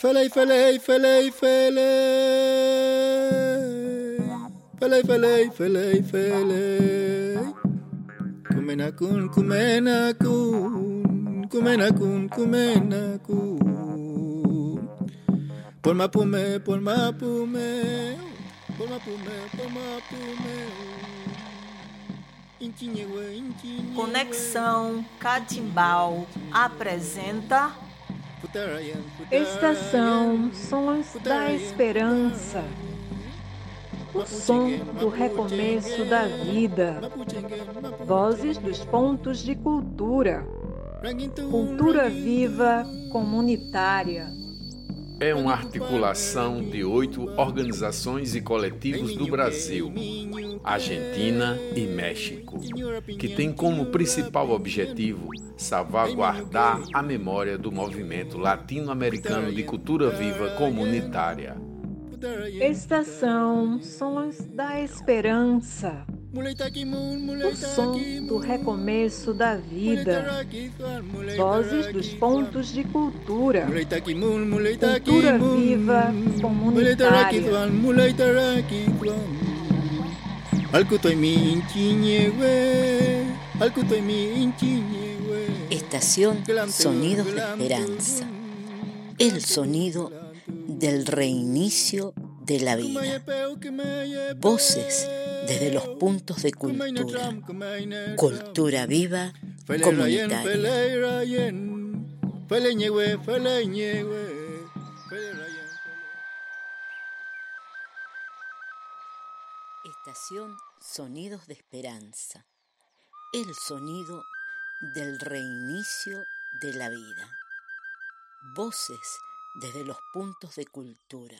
Fele, fele, fele, fele. Fele, fele, fele, fele. Kumena kun! Kumenakun, kumenakun. Por mapume, por mapume. Por mapume, por mapume. Intinhegue, intinhegue. Conexão Catimbau apresenta Putarayan, putarayan. Estação Sons da Esperança. O som do recomeço da vida. Vozes dos pontos de cultura. Cultura viva comunitária. É uma articulação de oito organizações e coletivos do Brasil, Argentina e México, que tem como principal objetivo salvaguardar a memória do movimento latino-americano de cultura viva comunitária. Estação Sons da Esperança. O som do recomeço da vida. Vozes dos pontos de cultura. Cultura viva comunitária. Estación Sonidos de Esperanza. El sonido del reinicio de la vida. Voces desde los puntos de cultura. Cultura viva comunitaria. Estación Sonidos de Esperanza. El sonido del reinicio de la vida. Voces desde los puntos de cultura.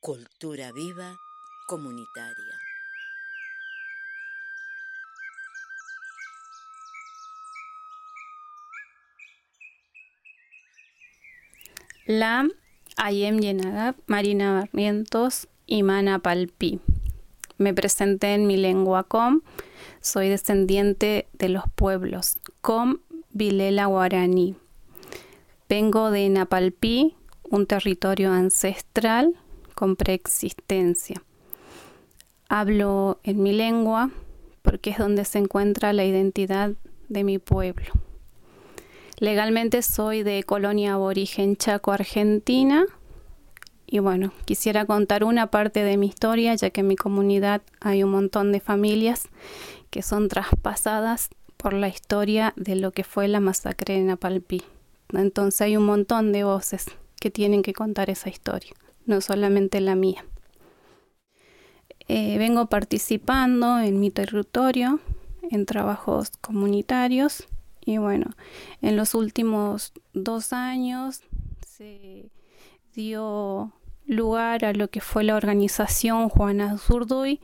Cultura viva comunitaria. Lam, Ayem Yenagab, Marina Barrientos y Mana Palpi. Me presenté en mi lengua com, soy descendiente de los pueblos com, Vilela Guaraní. Vengo de Napalpí, un territorio ancestral con preexistencia. Hablo en mi lengua porque es donde se encuentra la identidad de mi pueblo. Legalmente soy de colonia aborigen Chaco, Argentina. Y bueno, quisiera contar una parte de mi historia, ya que en mi comunidad hay un montón de familias que son traspasadas por la historia de lo que fue la masacre de Napalpí. Entonces hay un montón de voces que tienen que contar esa historia, no solamente la mía. Eh, vengo participando en mi territorio, en trabajos comunitarios y bueno, en los últimos dos años se dio lugar a lo que fue la organización Juana Zurduy,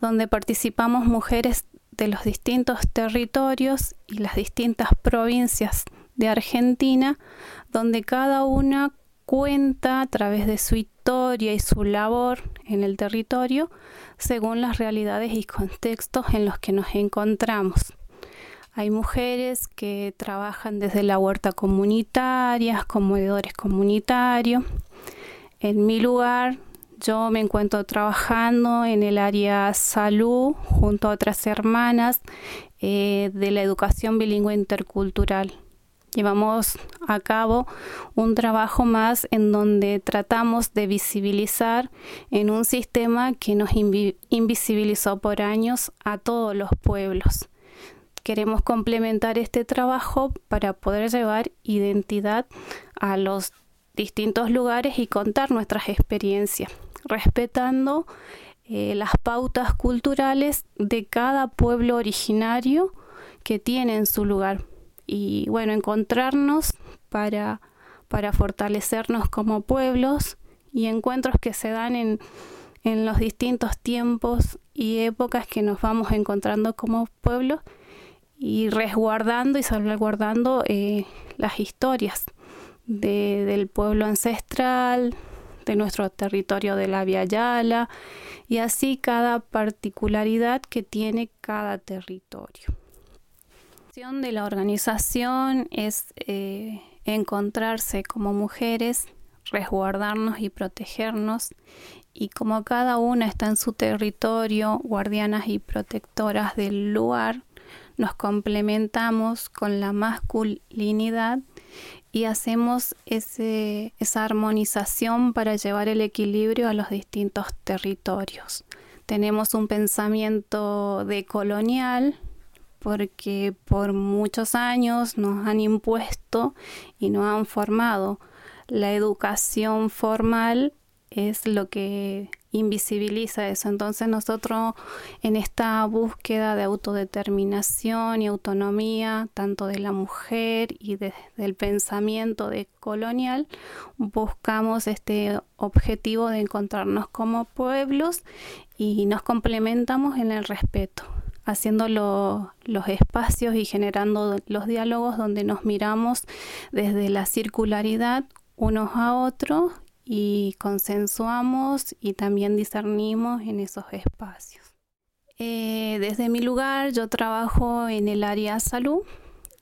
donde participamos mujeres de los distintos territorios y las distintas provincias de Argentina, donde cada una cuenta a través de su historia y su labor en el territorio según las realidades y contextos en los que nos encontramos. Hay mujeres que trabajan desde la huerta comunitaria, comedores comunitarios. En mi lugar, yo me encuentro trabajando en el área salud junto a otras hermanas eh, de la educación bilingüe intercultural. Llevamos a cabo un trabajo más en donde tratamos de visibilizar en un sistema que nos invisibilizó por años a todos los pueblos. Queremos complementar este trabajo para poder llevar identidad a los distintos lugares y contar nuestras experiencias, respetando eh, las pautas culturales de cada pueblo originario que tiene en su lugar. Y bueno, encontrarnos para, para fortalecernos como pueblos y encuentros que se dan en, en los distintos tiempos y épocas que nos vamos encontrando como pueblos y resguardando y salvaguardando eh, las historias del pueblo ancestral, de nuestro territorio de la Via Yala y así cada particularidad que tiene cada territorio. La de la organización es eh, encontrarse como mujeres, resguardarnos y protegernos y como cada una está en su territorio, guardianas y protectoras del lugar, nos complementamos con la masculinidad y hacemos esa armonización para llevar el equilibrio a los distintos territorios. Tenemos un pensamiento decolonial porque por muchos años nos han impuesto y nos han formado. La educación formal es lo que invisibiliza eso. Entonces nosotros en esta búsqueda de autodeterminación y autonomía, tanto de la mujer y del pensamiento de colonial, buscamos este objetivo de encontrarnos como pueblos y nos complementamos en el respeto haciendo los espacios y generando los diálogos donde nos miramos desde la circularidad unos a otros y consensuamos y también discernimos en esos espacios. Eh, desde mi lugar yo trabajo en el área salud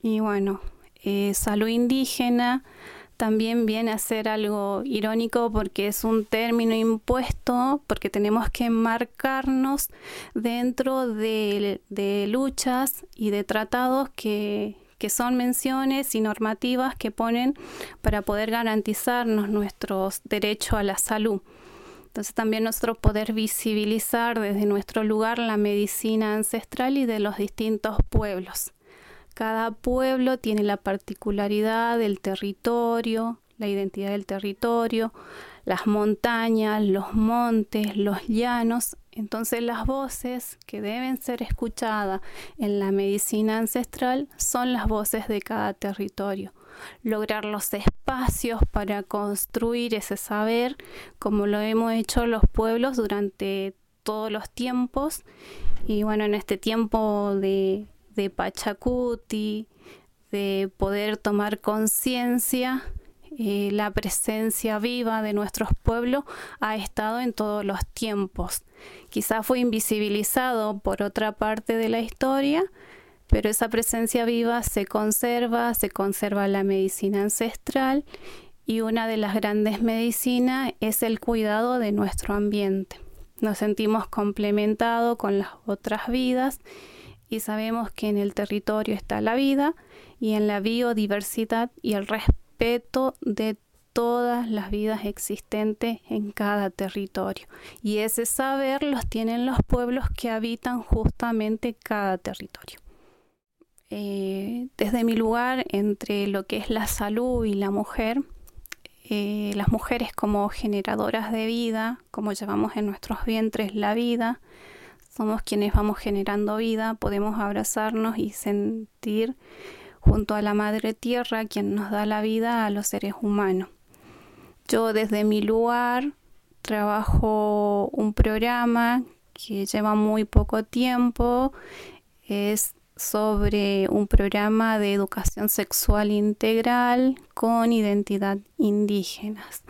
y bueno, eh, salud indígena también viene a ser algo irónico porque es un término impuesto, porque tenemos que marcarnos dentro de luchas y de tratados que, que son menciones y normativas que ponen para poder garantizarnos nuestros derechos a la salud. Entonces también nosotros poder visibilizar desde nuestro lugar la medicina ancestral y de los distintos pueblos. Cada pueblo tiene la particularidad del territorio, la identidad del territorio, las montañas, los montes, los llanos. Entonces las voces que deben ser escuchadas en la medicina ancestral son las voces de cada territorio. Lograr los espacios para construir ese saber como lo hemos hecho los pueblos durante todos los tiempos. Y bueno, en este tiempo de, de Pachacuti, de poder tomar conciencia eh, la presencia viva de nuestros pueblos ha estado en todos los tiempos. Quizá fue invisibilizado por otra parte de la historia, pero esa presencia viva se conserva, se conserva la medicina ancestral y una de las grandes medicinas es el cuidado de nuestro ambiente. Nos sentimos complementados con las otras vidas y sabemos que en el territorio está la vida y en la biodiversidad y el respeto respeto de todas las vidas existentes en cada territorio. Y ese saber los tienen los pueblos que habitan justamente cada territorio. Eh, desde mi lugar, entre lo que es la salud y la mujer, eh, las mujeres como generadoras de vida, como llevamos en nuestros vientres la vida, somos quienes vamos generando vida, podemos abrazarnos y sentir junto a la Madre Tierra, quien nos da la vida a los seres humanos. Yo desde mi lugar trabajo un programa que lleva muy poco tiempo, es sobre un programa de educación sexual integral con identidad indígenas.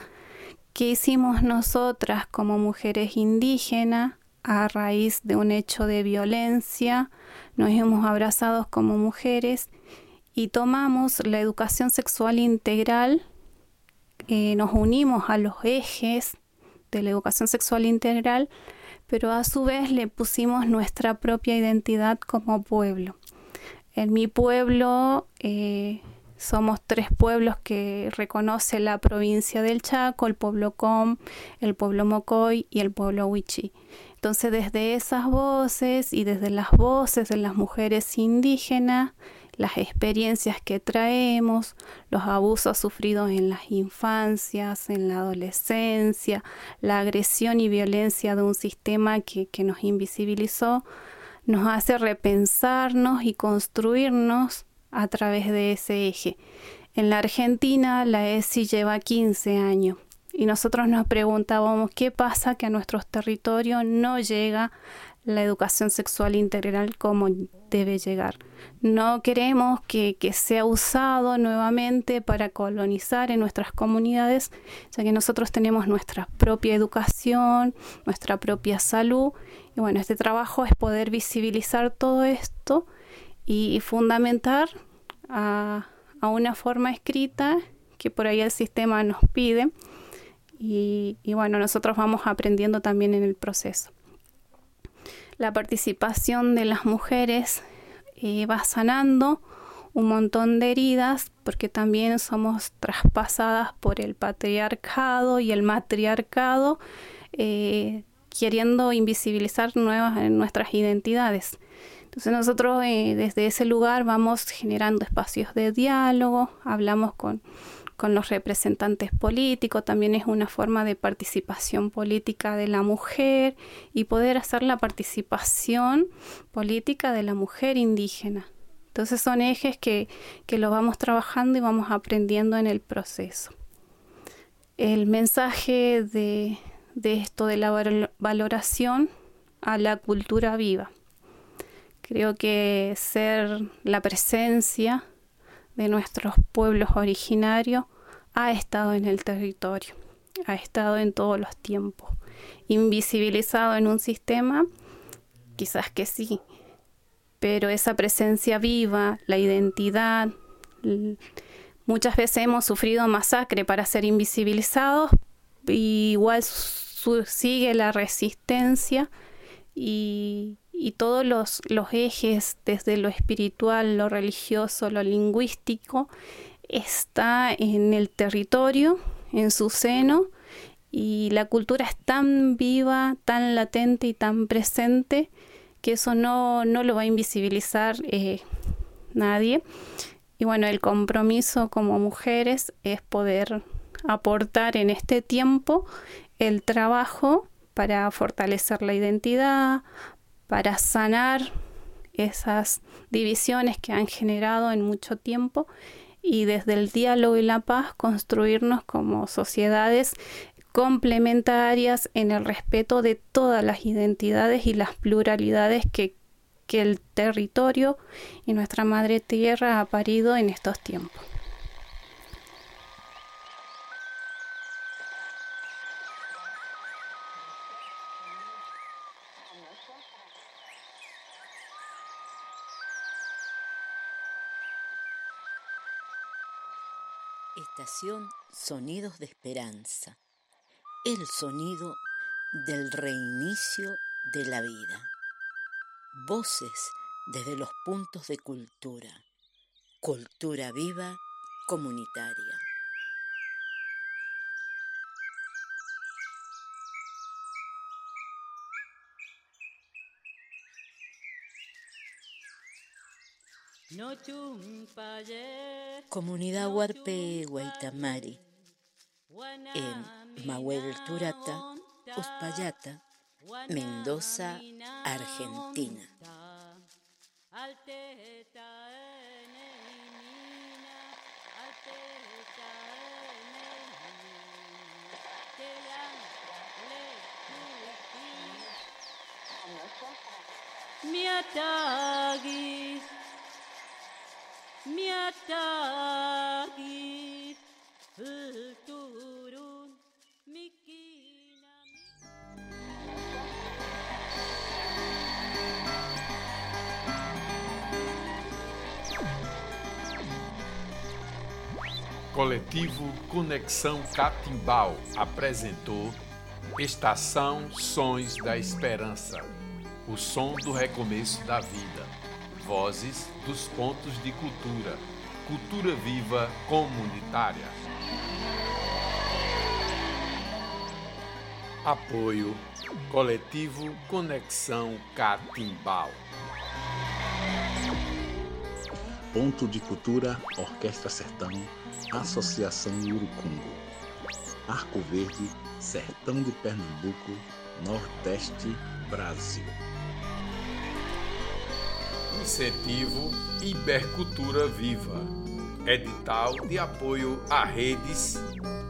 ¿Qué hicimos nosotras como mujeres indígenas a raíz de un hecho de violencia? Nos hemos abrazado como mujeres y tomamos la educación sexual integral, eh, nos unimos a los ejes de la educación sexual integral, pero a su vez le pusimos nuestra propia identidad como pueblo. En mi pueblo eh, somos tres pueblos que reconoce la provincia del Chaco, el pueblo Com, el pueblo Mocoy y el pueblo Huichi. Entonces desde esas voces y desde las voces de las mujeres indígenas, las experiencias que traemos, los abusos sufridos en las infancias, en la adolescencia, la agresión y violencia de un sistema que, nos invisibilizó, nos hace repensarnos y construirnos a través de ese eje. En la Argentina la ESI lleva 15 años y nosotros nos preguntábamos qué pasa que a nuestros territorios no llega la educación sexual integral como debe llegar. No queremos que, sea usado nuevamente para colonizar en nuestras comunidades, ya que nosotros tenemos nuestra propia educación, nuestra propia salud. Y bueno, este trabajo es poder visibilizar todo esto y, fundamentar a, una forma escrita que por ahí el sistema nos pide. y bueno, nosotros vamos aprendiendo también en el proceso la participación de las mujeres eh, va sanando un montón de heridas porque también somos traspasadas por el patriarcado y el matriarcado eh, queriendo invisibilizar nuevas nuestras identidades. Entonces nosotros eh, desde ese lugar vamos generando espacios de diálogo, hablamos con con los representantes políticos, también es una forma de participación política de la mujer y poder hacer la participación política de la mujer indígena. Entonces son ejes que, que lo vamos trabajando y vamos aprendiendo en el proceso. El mensaje de, de esto de la valoración a la cultura viva. Creo que ser la presencia de nuestros pueblos originarios ha estado en el territorio, ha estado en todos los tiempos. Invisibilizado en un sistema, quizás que sí, pero esa presencia viva, la identidad, muchas veces hemos sufrido masacre para ser invisibilizados, igual sigue la resistencia y, y todos los, los ejes desde lo espiritual, lo religioso, lo lingüístico, está en el territorio, en su seno, y la cultura es tan viva, tan latente y tan presente que eso no, no lo va a invisibilizar eh, nadie. Y bueno, el compromiso como mujeres es poder aportar en este tiempo el trabajo para fortalecer la identidad, para sanar esas divisiones que han generado en mucho tiempo y desde el diálogo y la paz construirnos como sociedades complementarias en el respeto de todas las identidades y las pluralidades que, que el territorio y nuestra madre tierra ha parido en estos tiempos. Estación Sonidos de Esperanza, el sonido del reinicio de la vida. Voces desde los puntos de cultura, cultura viva comunitaria. Comunidad Huarpe Guaitamari en Mahuel Turata, Uspallata, Mendoza, Argentina. Miatagi Coletivo Conexão Catimbau apresentou Estação Sons da Esperança, o som do recomeço da vida. Vozes dos pontos de cultura. Cultura viva comunitária. Apoio Coletivo Conexão Catimbau. Ponto de Cultura Orquestra Sertão, Associação Urucungo. Arco Verde, Sertão de Pernambuco, Nordeste, Brasil. Incentivo Ibercultura Viva. Edital de apoio a redes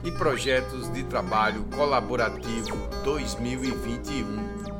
e projetos de trabalho colaborativo 2021.